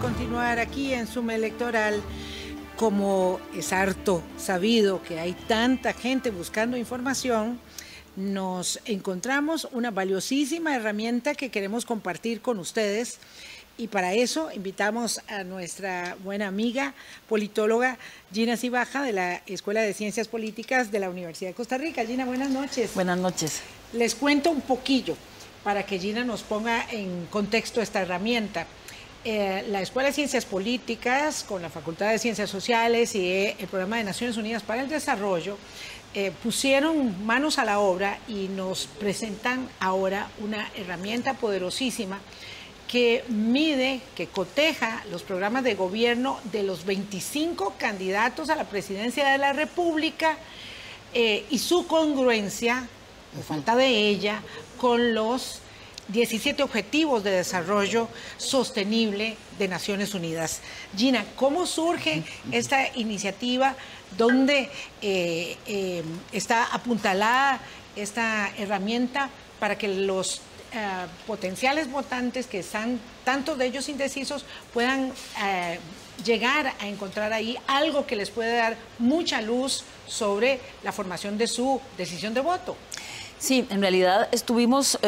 continuar aquí en Suma Electoral. Como es harto sabido que hay tanta gente buscando información, nos encontramos una valiosísima herramienta que queremos compartir con ustedes. Y para eso invitamos a nuestra buena amiga politóloga Gina Cibaja de la Escuela de Ciencias Políticas de la Universidad de Costa Rica. Gina, buenas noches. Buenas noches. Les cuento un poquillo para que Gina nos ponga en contexto esta herramienta. Eh, la Escuela de Ciencias Políticas, con la Facultad de Ciencias Sociales y eh, el Programa de Naciones Unidas para el Desarrollo, eh, pusieron manos a la obra y nos presentan ahora una herramienta poderosísima que mide, que coteja los programas de gobierno de los 25 candidatos a la presidencia de la República y su congruencia, o falta de ella, con los 17 Objetivos de Desarrollo Sostenible de Naciones Unidas. Gina, ¿cómo surge esta iniciativa? ¿Dónde eh, eh, está apuntalada esta herramienta para que los eh, potenciales votantes, que están tantos de ellos indecisos, puedan llegar a encontrar ahí algo que les pueda dar mucha luz sobre la formación de su decisión de voto? Sí, en realidad estuvimos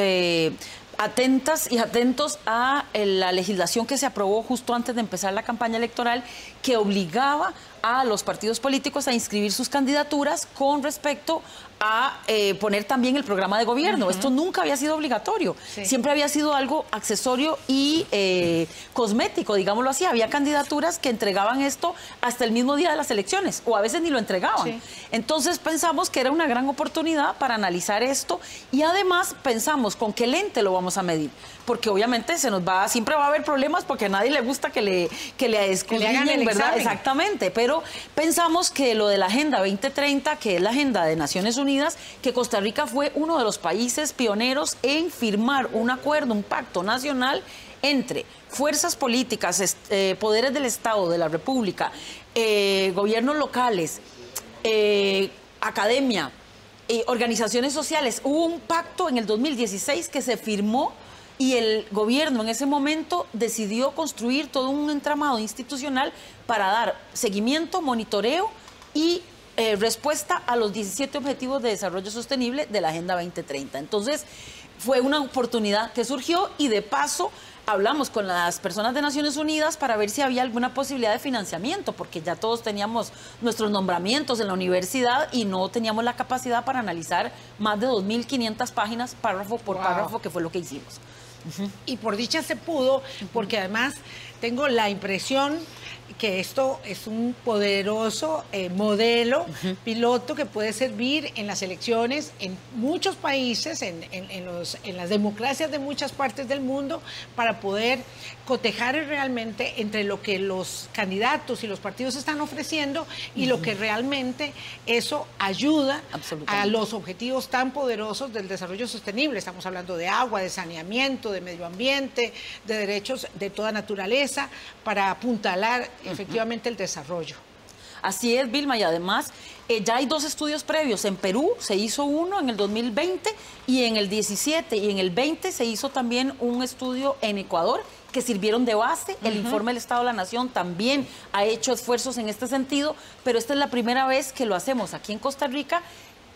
atentas y atentos a eh, la legislación que se aprobó justo antes de empezar la campaña electoral que obligaba a los partidos políticos a inscribir sus candidaturas con respecto a eh, poner también el programa de gobierno. Esto nunca había sido obligatorio, siempre había sido algo accesorio y eh, cosmético, digámoslo así. Había candidaturas que entregaban esto hasta el mismo día de las elecciones o a veces ni lo entregaban. Entonces pensamos que era una gran oportunidad para analizar esto y además pensamos con qué lente lo vamos a medir, porque obviamente se nos va, siempre va a haber problemas porque a nadie le gusta que le, que le, el Exactamente, pero pensamos que lo de la Agenda 2030, que es la agenda de Naciones Unidas, que Costa Rica fue uno de los países pioneros en firmar un acuerdo, un pacto nacional entre fuerzas políticas, eh, poderes del Estado, de la República, eh, gobiernos locales, eh, academia, organizaciones sociales. Hubo un pacto en el 2016 que se firmó y el gobierno en ese momento decidió construir todo un entramado institucional para dar seguimiento, monitoreo y eh, respuesta a los 17 Objetivos de Desarrollo Sostenible de la Agenda 2030. Entonces, fue una oportunidad que surgió y de paso hablamos con las personas de Naciones Unidas para ver si había alguna posibilidad de financiamiento, porque ya todos teníamos nuestros nombramientos en la universidad y no teníamos la capacidad para analizar más de 2.500 páginas párrafo por párrafo, que fue lo que hicimos. Y por dicha se pudo, porque además tengo la impresión que esto es un poderoso eh, modelo piloto que puede servir en las elecciones en muchos países, en, los, en, las democracias de muchas partes del mundo, para poder cotejar realmente entre lo que los candidatos y los partidos están ofreciendo y lo que realmente eso ayuda a los objetivos tan poderosos del desarrollo sostenible. Estamos hablando de agua, de saneamiento, de medio ambiente, de derechos de toda naturaleza, para apuntalar efectivamente el desarrollo. Así es, Vilma, y además eh, ya hay dos estudios previos. En Perú se hizo uno en el 2020 y en el 17 y en el 20 se hizo también un estudio en Ecuador que sirvieron de base. El informe del Estado de la Nación también ha hecho esfuerzos en este sentido, pero esta es la primera vez que lo hacemos aquí en Costa Rica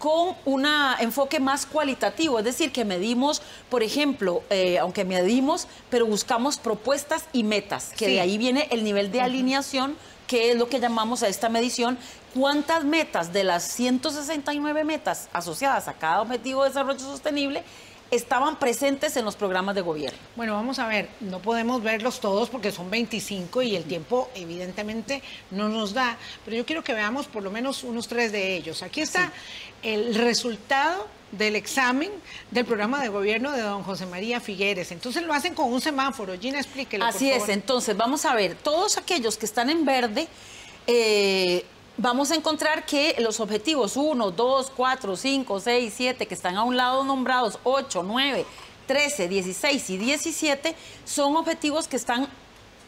con un enfoque más cualitativo, es decir, que medimos, por ejemplo, eh, aunque medimos, pero buscamos propuestas y metas, que de ahí viene el nivel de alineación, que es lo que llamamos a esta medición, cuántas metas de las 169 metas asociadas a cada objetivo de desarrollo sostenible estaban presentes en los programas de gobierno? Bueno, vamos a ver, no podemos verlos todos porque son 25 y el tiempo evidentemente no nos da, pero yo quiero que veamos por lo menos unos tres de ellos. Aquí está el resultado del examen del programa de gobierno de don José María Figueres. Entonces lo hacen con un semáforo. Gina, explíquelo. Así es, entonces vamos a ver, todos aquellos que están en verde... Eh, vamos a encontrar que los objetivos 1, 2, 4, 5, 6, 7, que están a un lado nombrados, 8, 9, 13, 16 y 17, son objetivos que están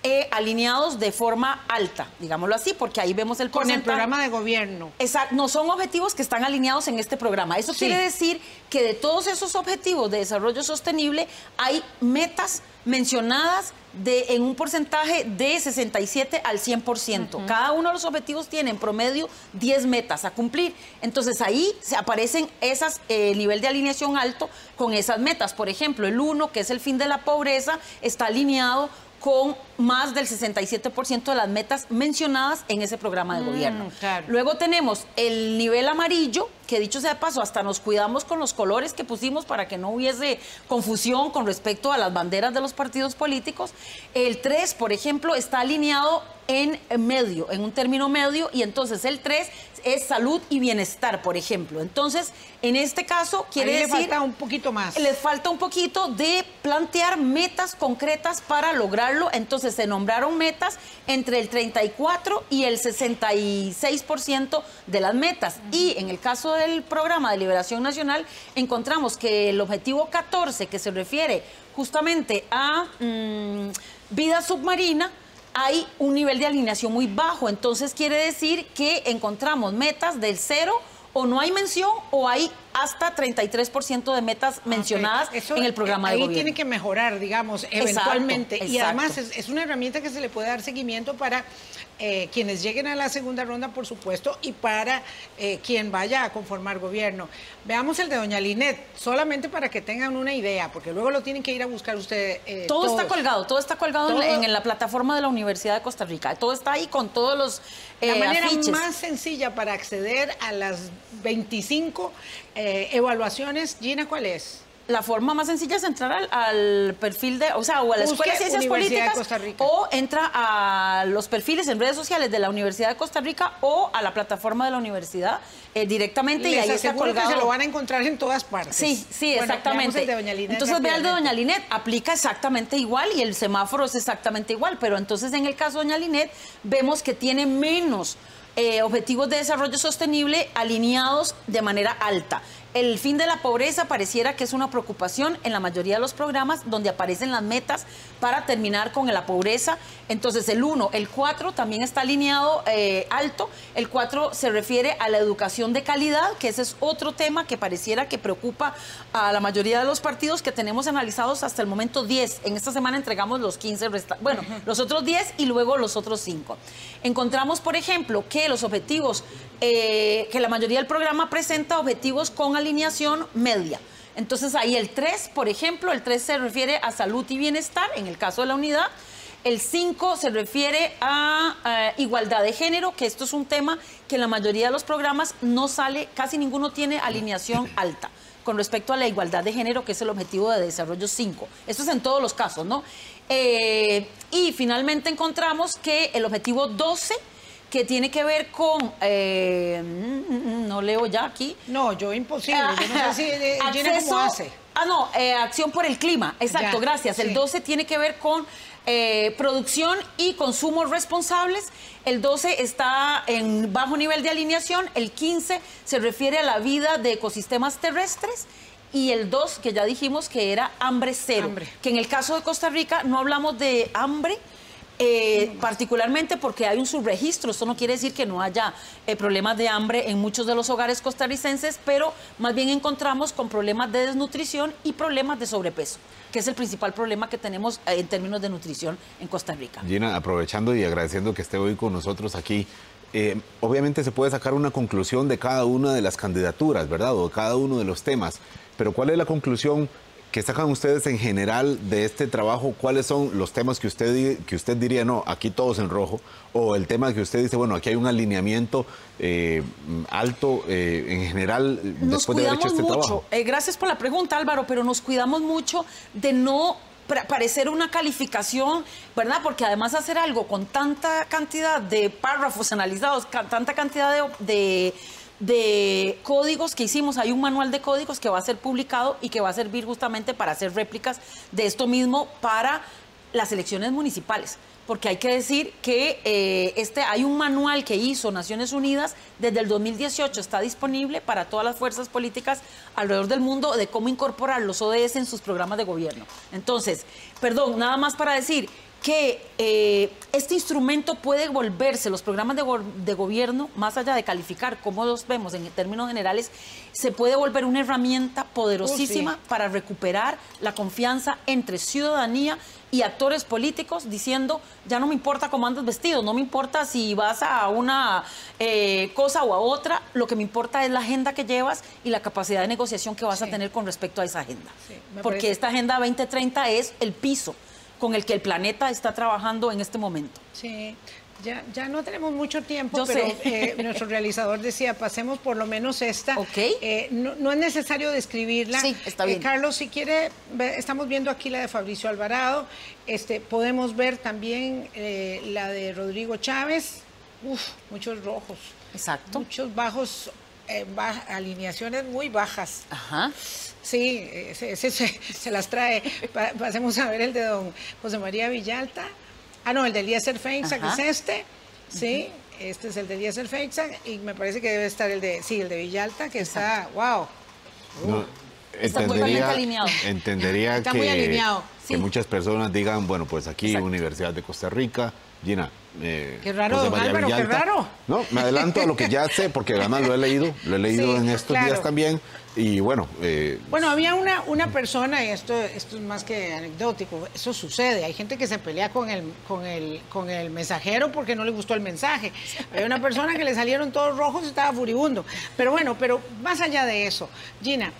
eh, alineados de forma alta, digámoslo así, porque ahí vemos el Con el programa de gobierno. Exacto, no son objetivos que están alineados en este programa. Eso quiere decir que de todos esos objetivos de desarrollo sostenible hay metas mencionadas de, en un porcentaje de 67 al 100%. Cada uno de los objetivos tiene en promedio 10 metas a cumplir. Entonces ahí se aparecen esas, eh, nivel de alineación alto con esas metas. Por ejemplo, el 1, que es el fin de la pobreza, está alineado con más del 67% de las metas mencionadas en ese programa de mm, gobierno. Luego tenemos el nivel amarillo, que dicho sea de paso, hasta nos cuidamos con los colores que pusimos para que no hubiese confusión con respecto a las banderas de los partidos políticos. El 3, por ejemplo, está alineado en medio, en un término medio, y entonces el 3 es salud y bienestar, por ejemplo. Entonces, en este caso, quiere decir... Le falta un poquito más. Les falta un poquito de plantear metas concretas para lograrlo. Entonces, se nombraron metas entre el 34 y el 66% de las metas. Y en el caso del programa de liberación nacional, encontramos que el objetivo 14, que se refiere justamente a mm, vida submarina, hay un nivel de alineación muy bajo. Entonces quiere decir que encontramos metas del cero o no hay mención o hay hasta 33% de metas mencionadas en el programa de ahí gobierno. tiene que mejorar, digamos, eventualmente. Y además es, una herramienta que se le puede dar seguimiento para eh, quienes lleguen a la segunda ronda, por supuesto, y para eh, quien vaya a conformar gobierno. Veamos el de doña Linet, solamente para que tengan una idea, porque luego lo tienen que ir a buscar ustedes. Eh, todo está colgado, todo está colgado en, la plataforma de la Universidad de Costa Rica. Todo está ahí con todos los La manera más sencilla para acceder a las 25 evaluaciones, Gina, ¿cuál es? La forma más sencilla es entrar al, perfil de, o sea, o a la Escuela de Ciencias Políticas o entra a los perfiles en redes sociales de la Universidad de Costa Rica o a la plataforma de la universidad eh, directamente y ahí está colgado. Que se lo van a encontrar en todas partes. Sí, sí, exactamente. entonces vea el de Doña Linet, aplica exactamente igual y el semáforo es exactamente igual, pero entonces en el caso de Doña Linet vemos que tiene menos eh, objetivos de desarrollo sostenible alineados de manera alta. El fin de la pobreza pareciera que es una preocupación en la mayoría de los programas donde aparecen las metas para terminar con la pobreza. Entonces el 1, el 4 también está alineado eh, alto. El 4 se refiere a la educación de calidad, que ese es otro tema que pareciera que preocupa a la mayoría de los partidos que tenemos analizados hasta el momento 10. En esta semana entregamos los 15 bueno, los otros 10 y luego los otros 5. Encontramos, por ejemplo, que los objetivos, eh, que la mayoría del programa presenta objetivos con alineación media. Entonces ahí el 3, por ejemplo, el 3 se refiere a salud y bienestar, en el caso de la unidad. El 5 se refiere a igualdad de género, que esto es un tema que en la mayoría de los programas no sale, casi ninguno tiene alineación alta con respecto a la igualdad de género, que es el objetivo de desarrollo 5. Esto es en todos los casos, ¿no? Eh, y finalmente encontramos que el objetivo 12 que tiene que ver con, eh, mm, mm, mm, no leo ya aquí. No, yo imposible, yo no sé si eh, cómo hace. Ah, no, eh, acción por el clima, exacto, gracias. El 12 tiene que ver con producción y consumo responsables. El 12 está en bajo nivel de alineación. El 15 se refiere a la vida de ecosistemas terrestres y el 2, que ya dijimos que era hambre cero. Que en el caso de Costa Rica no hablamos de hambre, eh, particularmente porque hay un subregistro. Esto no quiere decir que no haya eh, problemas de hambre en muchos de los hogares costarricenses, pero más bien encontramos con problemas de desnutrición y problemas de sobrepeso, que es el principal problema que tenemos eh, en términos de nutrición en Costa Rica. Gina, aprovechando y agradeciendo que esté hoy con nosotros aquí, obviamente se puede sacar una conclusión de cada una de las candidaturas, ¿verdad? O de cada uno de los temas, pero ¿cuál es la conclusión? ¿Qué sacan ustedes en general de este trabajo? ¿Cuáles son los temas que usted, que usted diría, no, aquí todos en rojo? O el tema que usted dice, bueno, aquí hay un alineamiento eh, alto eh, en general después de haber hecho este mucho. trabajo. Eh, gracias por la pregunta, Álvaro, pero nos cuidamos mucho de no parecer una calificación, ¿verdad? Porque además hacer algo con tanta cantidad de párrafos analizados, tanta cantidad de de códigos que hicimos. Hay un manual de códigos que va a ser publicado y que va a servir justamente para hacer réplicas de esto mismo para las elecciones municipales. Porque hay que decir que eh, este, hay un manual que hizo Naciones Unidas desde el 2018, está disponible para todas las fuerzas políticas alrededor del mundo de cómo incorporar los ODS en sus programas de gobierno. Entonces, perdón, nada más para decir que eh, este instrumento puede volverse, los programas de, de, gobierno, más allá de calificar como los vemos en términos generales, se puede volver una herramienta poderosísima uh, para recuperar la confianza entre ciudadanía y actores políticos diciendo, ya no me importa cómo andas vestido, no me importa si vas a una eh, cosa o a otra, lo que me importa es la agenda que llevas y la capacidad de negociación que vas a tener con respecto a esa agenda. Porque esta Agenda 2030 es el piso con el que el planeta está trabajando en este momento. Sí. Ya, ya no tenemos mucho tiempo, pero eh, nuestro realizador decía, pasemos por lo menos esta. Eh, no, es necesario describirla. Sí, está bien. Eh, Carlos, si quiere, estamos viendo aquí la de Fabricio Alvarado. Este, podemos ver también la de Rodrigo Chávez. Uf, muchos rojos. Exacto. Muchos bajos, alineaciones muy bajas. Ajá. Sí, se, las trae. pasemos a ver el de don José María Villalta. Ah, no, el de Eliezer Feinsack es este. Sí, este es el de Eliezer Feinsack y me parece que debe estar el de, sí, el de Villalta, que está, wow. está muy alineado. Entendería que, muchas personas digan, bueno, pues aquí Universidad de Costa Rica, Gina, eh, qué raro, don Álvaro, qué raro. No, me adelanto a lo que ya sé, porque además lo he leído, lo he leído en estos días también. Y bueno. Eh, bueno, había una, una persona, y esto, esto es más que anecdótico, eso sucede. Hay gente que se pelea con el, con, el, con el mensajero porque no le gustó el mensaje. Hay una persona que le salieron todos rojos y estaba furibundo. Pero bueno, pero más allá de eso, Gina,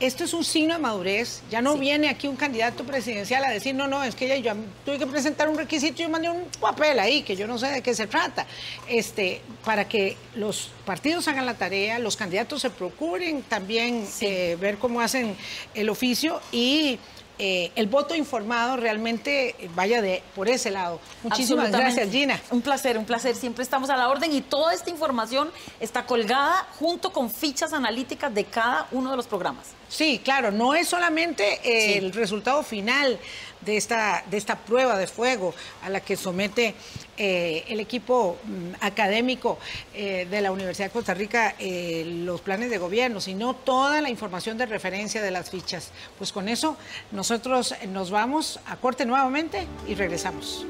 esto es un signo de madurez. Ya no viene aquí un candidato presidencial a decir, no, no, es que yo tuve que presentar un requisito y yo mandé un papel ahí, que yo no sé de qué se trata. Este, para que los partidos hagan la tarea, los candidatos se procuren también eh, ver cómo hacen el oficio y eh, el voto informado realmente vaya de por ese lado. Muchísimas gracias, Gina. Un placer, un placer. Siempre estamos a la orden y toda esta información está colgada junto con fichas analíticas de cada uno de los programas. Sí, claro, no es solamente el resultado final de esta, de esta prueba de fuego a la que somete eh, el equipo mm, académico eh, de la Universidad de Costa Rica eh, los planes de gobierno, sino toda la información de referencia de las fichas. Pues con eso nosotros nos vamos a corte nuevamente y regresamos.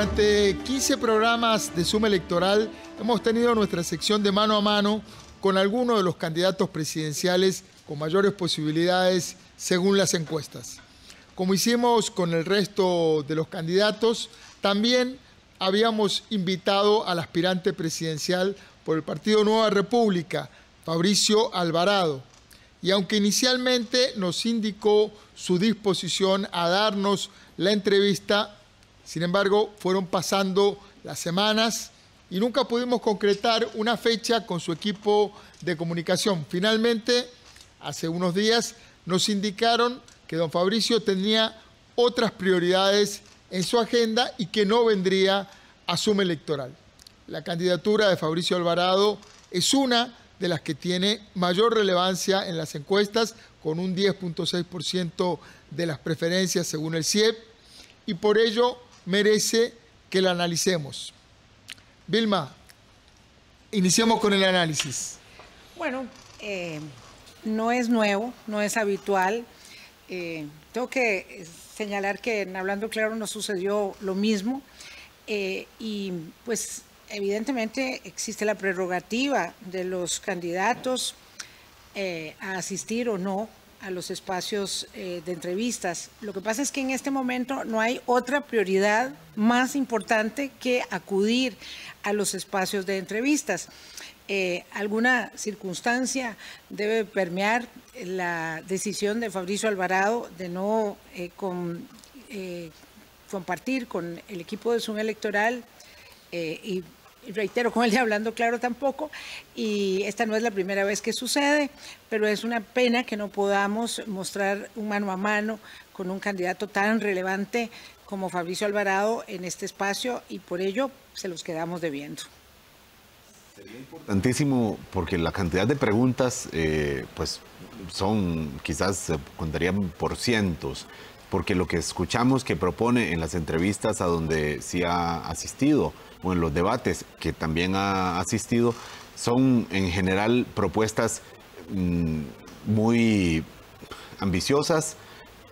Durante 15 programas de Suma Electoral hemos tenido nuestra sección de mano a mano con algunos de los candidatos presidenciales con mayores posibilidades según las encuestas. Como hicimos con el resto de los candidatos, también habíamos invitado al aspirante presidencial por el Partido Nueva República, Fabricio Alvarado. Y aunque inicialmente nos indicó su disposición a darnos la entrevista, sin embargo, fueron pasando las semanas y nunca pudimos concretar una fecha con su equipo de comunicación. Finalmente, hace unos días nos indicaron que don Fabricio tenía otras prioridades en su agenda y que no vendría a suma electoral. La candidatura de Fabricio Alvarado es una de las que tiene mayor relevancia en las encuestas, con un 10.6% de las preferencias según el CIEP, y por ello merece que la analicemos. Vilma, iniciamos con el análisis. Bueno, eh, no es nuevo, no es habitual. Eh, tengo que señalar que en Hablando Claro nos sucedió lo mismo eh, y pues evidentemente existe la prerrogativa de los candidatos a asistir o no a los espacios eh, de entrevistas. Lo que pasa es que en este momento no hay otra prioridad más importante que acudir a los espacios de entrevistas. Eh, alguna circunstancia debe permear la decisión de Fabricio Alvarado de no eh, compartir con el equipo de Zoom electoral y reitero, con el de hablando claro tampoco, y esta no es la primera vez que sucede, pero es una pena que no podamos mostrar un mano a mano con un candidato tan relevante como Fabricio Alvarado en este espacio y por ello se los quedamos debiendo. Sería importantísimo porque la cantidad de preguntas, eh, pues son, quizás contarían por cientos, porque lo que escuchamos que propone en las entrevistas a donde sí ha asistido, o en los debates que también ha asistido, son en general propuestas mm, muy ambiciosas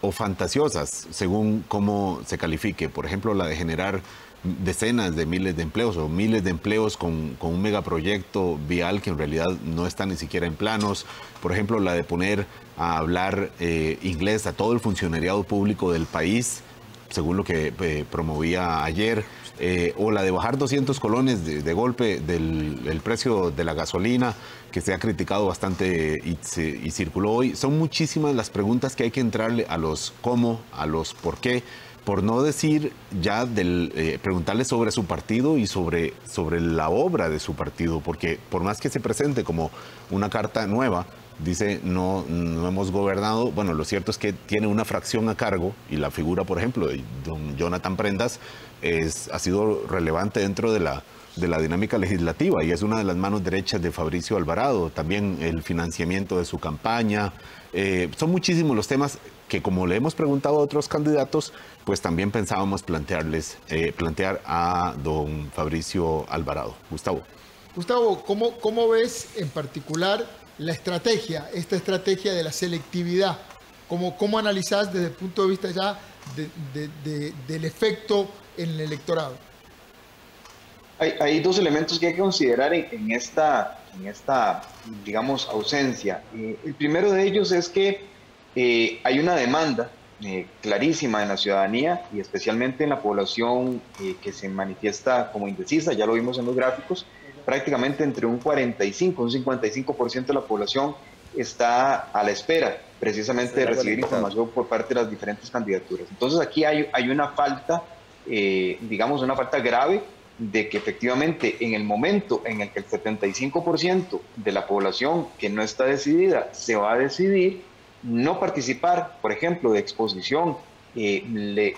o fantasiosas, según cómo se califique. Por ejemplo, la de generar decenas de miles de empleos o miles de empleos con, un megaproyecto vial que en realidad no está ni siquiera en planos. Por ejemplo, la de poner a hablar eh, inglés a todo el funcionariado público del país, según lo que eh, promovía ayer. Eh, o la de bajar 200 colones de, golpe del precio de la gasolina, que se ha criticado bastante y, y circuló hoy. Son muchísimas las preguntas que hay que entrarle a los cómo, a los por qué por no decir ya del eh, preguntarle sobre su partido y sobre, sobre la obra de su partido, porque por más que se presente como una carta nueva, dice no, no hemos gobernado, bueno, lo cierto es que tiene una fracción a cargo y la figura, por ejemplo, de don Jonathan Prendas es, ha sido relevante dentro de la, de la dinámica legislativa y es una de las manos derechas de Fabricio Alvarado, también el financiamiento de su campaña, eh, son muchísimos los temas que como le hemos preguntado a otros candidatos, pues también pensábamos plantearles, eh, plantear a don Fabricio Alvarado. Gustavo. Gustavo, ¿cómo, ¿cómo ves en particular la estrategia, esta estrategia de la selectividad? ¿Cómo, cómo analizás desde el punto de vista ya del efecto en el electorado? Hay, dos elementos que hay que considerar en, esta, en esta, digamos, ausencia. Eh, el primero de ellos es que eh, hay una demanda eh, clarísima en la ciudadanía y especialmente en la población eh, que se manifiesta como indecisa, ya lo vimos en los gráficos, prácticamente entre un 45 un 55% de la población está a la espera precisamente de recibir información por parte de las diferentes candidaturas. Entonces aquí hay, hay una falta, digamos, una falta grave de que efectivamente en el momento en el que el 75% de la población que no está decidida se va a decidir, no participar, por ejemplo, de exposición, eh, le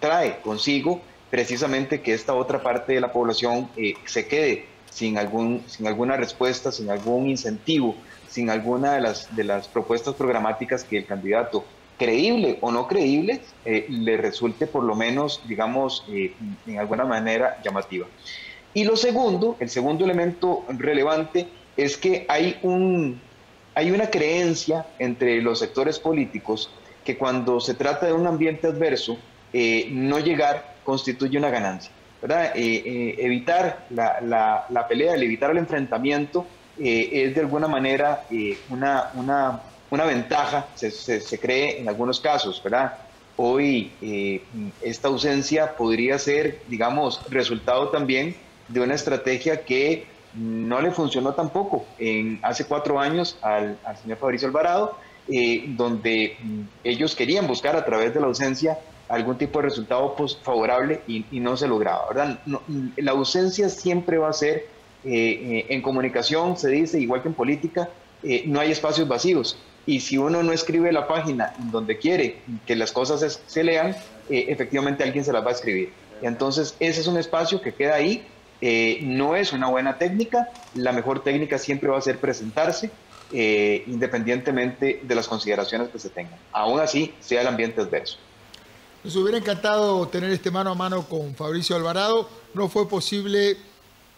trae consigo precisamente que esta otra parte de la población eh, se quede sin, algún, sin alguna respuesta, sin algún incentivo, sin alguna de las, de las propuestas programáticas que el candidato, creíble o no creíble, eh, le resulte por lo menos, digamos, en alguna manera llamativa. Y lo segundo, el segundo elemento relevante es que hay un, hay una creencia entre los sectores políticos que cuando se trata de un ambiente adverso, eh, no llegar constituye una ganancia. ¿verdad? Eh, eh, evitar la, la, pelea, el evitar el enfrentamiento es de alguna manera una, una, una, ventaja, se, se, cree en algunos casos. ¿verdad? Hoy esta ausencia podría ser, digamos, resultado también de una estrategia que no le funcionó tampoco en, hace cuatro años al, señor Fabricio Alvarado, eh, donde mm, ellos querían buscar a través de la ausencia algún tipo de resultado pues, favorable y, no se lograba. ¿verdad? Mm, la ausencia siempre va a ser, eh, eh, en comunicación se dice, igual que en política, no hay espacios vacíos. Y si uno no escribe la página donde quiere que las cosas se, lean, efectivamente alguien se las va a escribir. entonces ese es un espacio que queda ahí eh, no es una buena técnica, la mejor técnica siempre va a ser presentarse eh, independientemente de las consideraciones que se tengan, aún así sea el ambiente adverso. Nos hubiera encantado tener este mano a mano con Fabricio Alvarado, no fue posible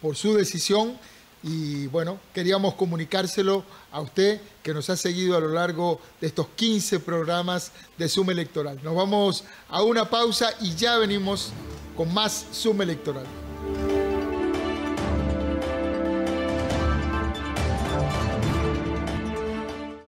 por su decisión y bueno, queríamos comunicárselo a usted que nos ha seguido a lo largo de estos 15 programas de Suma Electoral. Nos vamos a una pausa y ya venimos con más Suma Electoral.